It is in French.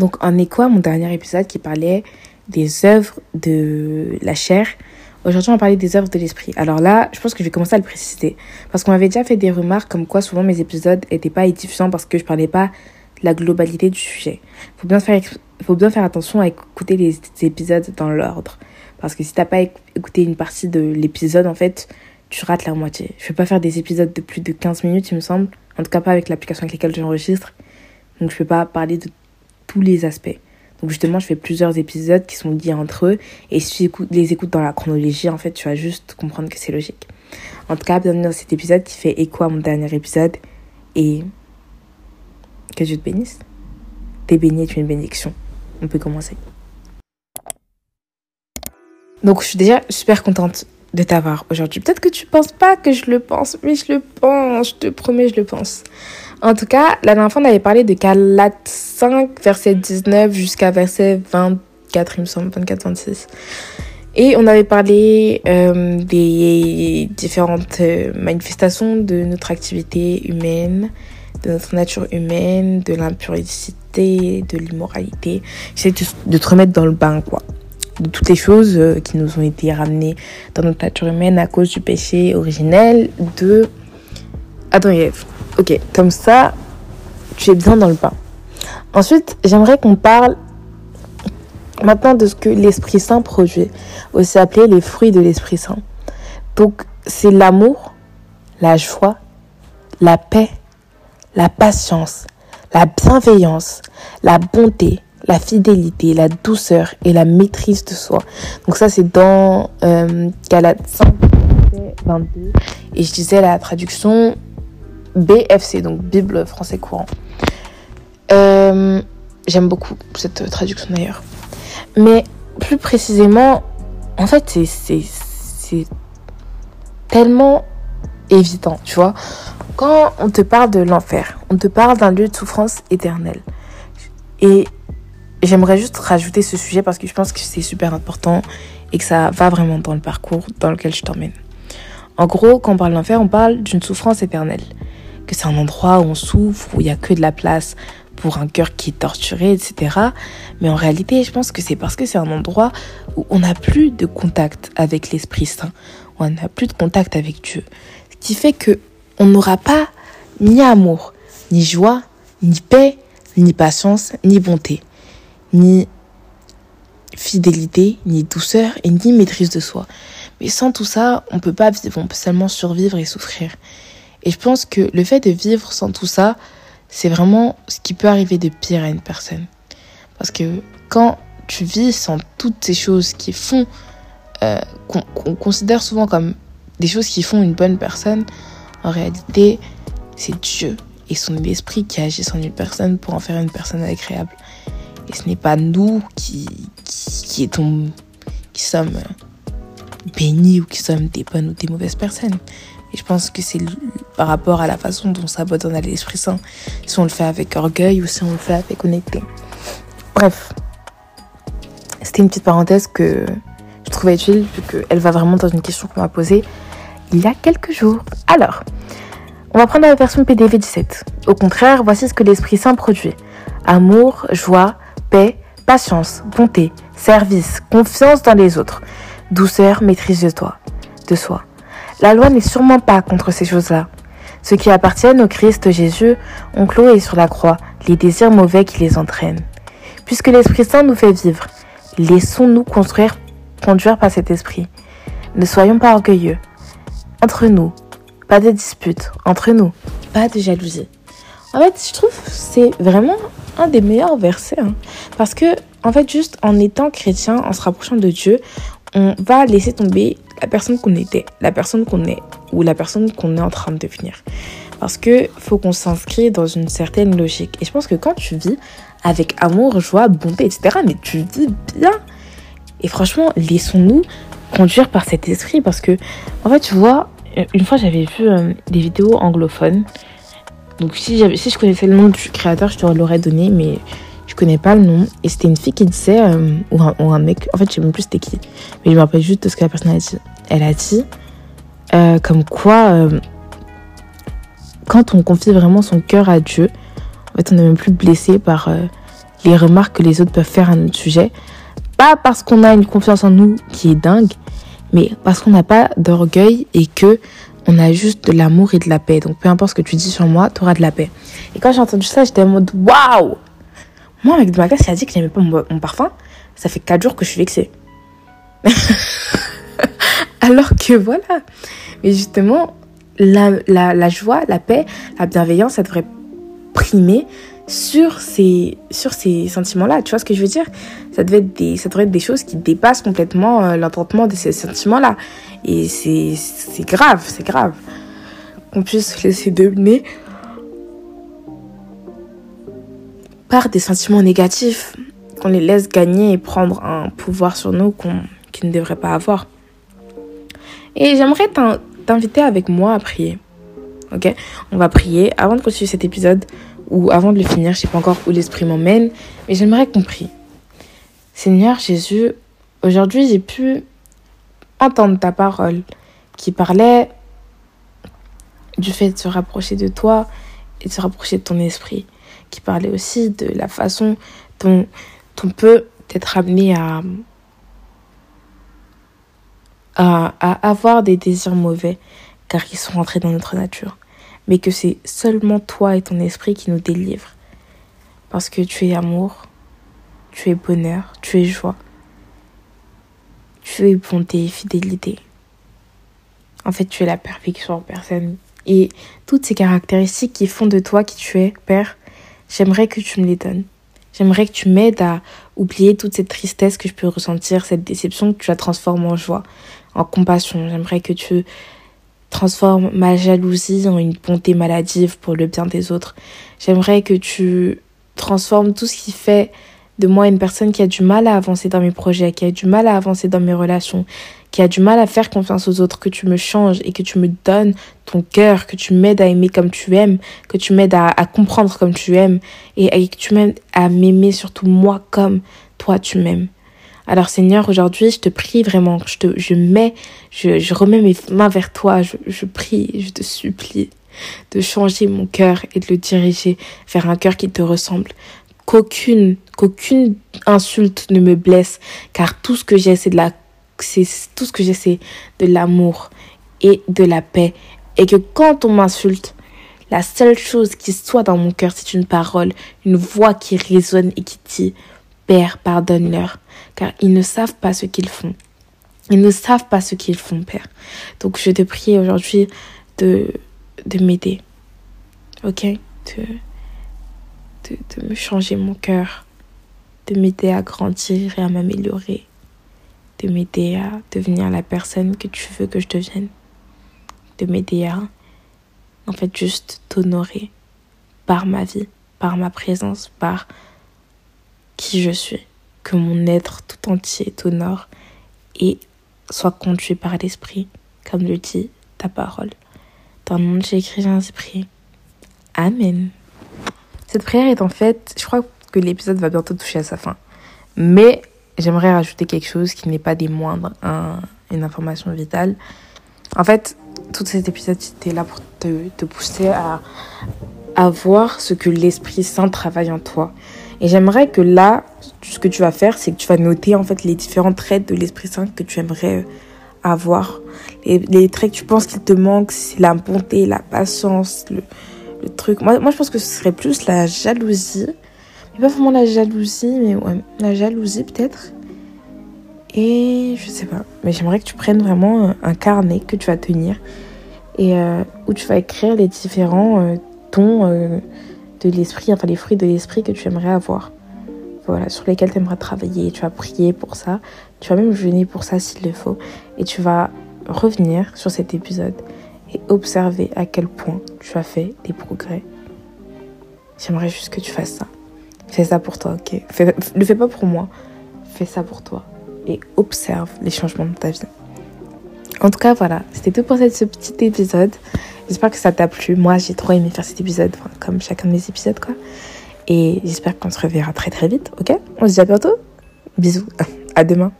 Donc, en écho à mon dernier épisode qui parlait des œuvres de la chair, aujourd'hui, on va parler des œuvres de l'esprit. Alors là, je pense que je vais commencer à le préciser. Parce qu'on m'avait déjà fait des remarques comme quoi souvent mes épisodes n'étaient pas édifiants parce que je parlais pas de la globalité du sujet. Faut bien faire, faut bien faire attention à écouter les épisodes dans l'ordre. Parce que si t'as pas écouté une partie de l'épisode, en fait, tu rates la moitié. Je vais pas faire des épisodes de plus de 15 minutes, il me semble. En tout cas, pas avec l'application avec laquelle j'enregistre. Donc, je vais pas parler de tous les aspects. Donc, justement, je fais plusieurs épisodes qui sont liés entre eux. Et si tu les écoutes dans la chronologie, en fait, tu vas juste comprendre que c'est logique. En tout cas, bienvenue dans cet épisode qui fait écho à mon dernier épisode. Et que Dieu te bénisse. T'es béni, tu es une bénédiction. On peut commencer. Donc, je suis déjà super contente de t'avoir aujourd'hui. Peut-être que tu penses pas que je le pense, mais je le pense, je te promets, je le pense. En tout cas, la dernière fois, on avait parlé de Galates 5, verset 19 jusqu'à verset 24, il me semble, 24-26. Et on avait parlé euh, des différentes euh, manifestations de notre activité humaine, de notre nature humaine, de l'impurité, de l'immoralité. J'essaie de te remettre dans le bain, quoi de toutes les choses euh, qui nous ont été ramenées dans notre nature humaine à cause du péché originel de Adam et. Ok, comme ça, tu es bien dans le pain. Ensuite, j'aimerais qu'on parle maintenant de ce que l'Esprit Saint produit, aussi appelé les fruits de l'Esprit Saint. Donc, c'est l'amour, la joie, la paix, la patience, la bienveillance, la bonté, la fidélité, la douceur et la maîtrise de soi. Donc ça c'est dans euh, Galates 5, 22. Et je disais la traduction BFC, donc Bible français courant. Euh, J'aime beaucoup cette traduction d'ailleurs. Mais plus précisément, en fait c'est tellement évident, tu vois. Quand on te parle de l'enfer, on te parle d'un lieu de souffrance éternelle. Et j'aimerais juste rajouter ce sujet parce que je pense que c'est super important et que ça va vraiment dans le parcours dans lequel je t'emmène. En gros, quand on parle d'enfer, on parle d'une souffrance éternelle. Que c'est un endroit où on souffre, où il n'y a que de la place pour un cœur qui est torturé, etc. Mais en réalité, je pense que c'est parce que c'est un endroit où on n'a plus de contact avec l'Esprit Saint, où on n'a plus de contact avec Dieu. Ce qui fait que on n'aura pas ni amour, ni joie, ni paix, ni patience, ni bonté ni fidélité, ni douceur et ni maîtrise de soi. Mais sans tout ça, on peut pas vivre, on peut seulement survivre et souffrir. Et je pense que le fait de vivre sans tout ça, c'est vraiment ce qui peut arriver de pire à une personne. Parce que quand tu vis sans toutes ces choses qui font, euh, qu'on considère souvent comme des choses qui font une bonne personne, en réalité, c'est Dieu et son esprit qui agissent en une personne pour en faire une personne agréable. Et ce n'est pas nous qui, qui, qui sommes bénis ou qui sommes des bonnes ou des mauvaises personnes. Et je pense que c'est par rapport à la façon dont ça abandonne à l'Esprit Saint, si on le fait avec orgueil ou si on le fait avec honnêteté. Bref, c'était une petite parenthèse que je trouvais utile vu qu'elle va vraiment dans une question qu'on m'a posée il y a quelques jours. Alors, on va prendre la version PDV 17. Au contraire, voici ce que l'Esprit Saint produit. Amour, joie, paix, patience, bonté, service, confiance dans les autres, douceur, maîtrise de toi, de soi. La loi n'est sûrement pas contre ces choses-là. Ceux qui appartiennent au Christ Jésus ont cloué sur la croix les désirs mauvais qui les entraînent. Puisque l'Esprit Saint nous fait vivre, laissons-nous construire, conduire par cet esprit. Ne soyons pas orgueilleux. Entre nous, pas de disputes. Entre nous, pas de jalousie. En fait, je trouve c'est vraiment un des meilleurs versets. Hein. Parce que, en fait, juste en étant chrétien, en se rapprochant de Dieu, on va laisser tomber la personne qu'on était, la personne qu'on est, ou la personne qu'on est en train de devenir. Parce que faut qu'on s'inscrit dans une certaine logique. Et je pense que quand tu vis avec amour, joie, bonté, etc., mais tu vis bien. Et franchement, laissons-nous conduire par cet esprit. Parce que, en fait, tu vois, une fois j'avais vu euh, des vidéos anglophones donc si, si je connaissais le nom du créateur, je te l'aurais donné, mais je connais pas le nom. Et c'était une fille qui disait, euh, ou, un, mec, en fait je sais même plus c'était qui, mais je me rappelle juste de ce que la personne a dit. Elle a dit, euh, comme quoi, euh, quand on confie vraiment son cœur à Dieu, en fait on n'est même plus blessé par les remarques que les autres peuvent faire à notre sujet. Pas parce qu'on a une confiance en nous qui est dingue, mais parce qu'on n'a pas d'orgueil et que on a juste de l'amour et de la paix. Donc peu importe ce que tu dis sur moi, tu auras de la paix. Et quand j'ai entendu ça, j'étais en mode waouh Moi, avec Magas, il a dit qu'il n'aimait pas mon, parfum. Ça fait 4 jours que je suis vexée. Alors que voilà. Mais justement, la, joie, la paix, la bienveillance, ça devrait primer sur ces, sur ces sentiments-là. Tu vois ce que je veux dire? Ça, devait être des, ça devrait être des choses qui dépassent complètement euh, l'entendement de ces sentiments-là. Et c'est grave, c'est grave. Qu'on puisse laisser dominer par des sentiments négatifs, qu'on les laisse gagner et prendre un pouvoir sur nous qu'on ne devraient pas avoir. Et j'aimerais t'inviter avec moi à prier. Ok? On va prier avant de continuer cet épisode ou avant de le finir, je sais pas encore où l'esprit m'emmène, mais j'aimerais qu'on prie. Seigneur Jésus, aujourd'hui j'ai pu entendre ta parole qui parlait du fait de se rapprocher de toi et de se rapprocher de ton esprit, qui parlait aussi de la façon dont on peut être amené à, à, à avoir des désirs mauvais, car ils sont rentrés dans notre nature mais que c'est seulement toi et ton esprit qui nous délivrent. Parce que tu es amour, tu es bonheur, tu es joie, tu es bonté et fidélité. En fait, tu es la perfection en personne. Et toutes ces caractéristiques qui font de toi qui tu es, Père, j'aimerais que tu me les donnes. J'aimerais que tu m'aides à oublier toute cette tristesse que je peux ressentir, cette déception, que tu la transformes en joie, en compassion. J'aimerais que tu transforme ma jalousie en une bonté maladive pour le bien des autres. J'aimerais que tu transformes tout ce qui fait de moi une personne qui a du mal à avancer dans mes projets, qui a du mal à avancer dans mes relations, qui a du mal à faire confiance aux autres, que tu me changes et que tu me donnes ton cœur, que tu m'aides à aimer comme tu aimes, que tu m'aides à, comprendre comme tu aimes et, que tu m'aides à m'aimer surtout moi comme toi tu m'aimes. Alors Seigneur, aujourd'hui, je te prie vraiment, je, te, je mets, je, remets mes mains vers toi, je, je prie, je te supplie de changer mon cœur et de le diriger vers un cœur qui te ressemble. Qu'aucune, qu'aucune insulte ne me blesse, car tout ce que j'ai, c'est de la, c'est, tout ce que j'ai, c'est de l'amour et de la paix. Et que quand on m'insulte, la seule chose qui soit dans mon cœur, c'est une parole, une voix qui résonne et qui dit, Père, pardonne-leur car ils ne savent pas ce qu'ils font. Ils ne savent pas ce qu'ils font, Père. Donc je te prie aujourd'hui de, de m'aider. Ok? De, de me changer mon cœur. De m'aider à grandir et à m'améliorer. De m'aider à devenir la personne que tu veux que je devienne. De m'aider à, en fait, juste t'honorer par ma vie, par ma présence, par qui je suis que mon être tout entier t'honore et soit conduit par l'Esprit, comme le dit ta parole. Dans le nom écrit, j'ai Amen. Cette prière est en fait, je crois que l'épisode va bientôt toucher à sa fin. Mais j'aimerais rajouter quelque chose qui n'est pas des moindres, une information vitale. En fait, tout cet épisode était là pour te, pousser à, à voir ce que l'Esprit Saint travaille en toi. Et j'aimerais que là, ce que tu vas faire, c'est que tu vas noter en fait les différents traits de l'Esprit Saint que tu aimerais euh, avoir. Les, les traits que tu penses qu'il te manquent, c'est la bonté, la patience, le, le truc. Moi, moi, je pense que ce serait plus la jalousie. Mais pas vraiment la jalousie, mais ouais, la jalousie peut-être. Et je sais pas. Mais j'aimerais que tu prennes vraiment un carnet que tu vas tenir et euh, où tu vas écrire les différents euh, tons de l'esprit, enfin les fruits de l'esprit que tu aimerais avoir. Voilà, sur lesquels tu aimerais travailler. Tu vas prier pour ça. Tu vas même jeûner pour ça s'il le faut. Et tu vas revenir sur cet épisode et observer à quel point tu as fait des progrès. J'aimerais juste que tu fasses ça. Fais ça pour toi, ok Ne fais pas pour moi. Fais ça pour toi. Et observe les changements de ta vie. En tout cas, voilà. C'était tout pour ce petit épisode. J'espère que ça t'a plu. Moi, j'ai trop aimé faire cet épisode, comme chacun de mes épisodes, quoi. Et j'espère qu'on se reverra très très vite, ok? On se dit à bientôt. Bisous. À demain.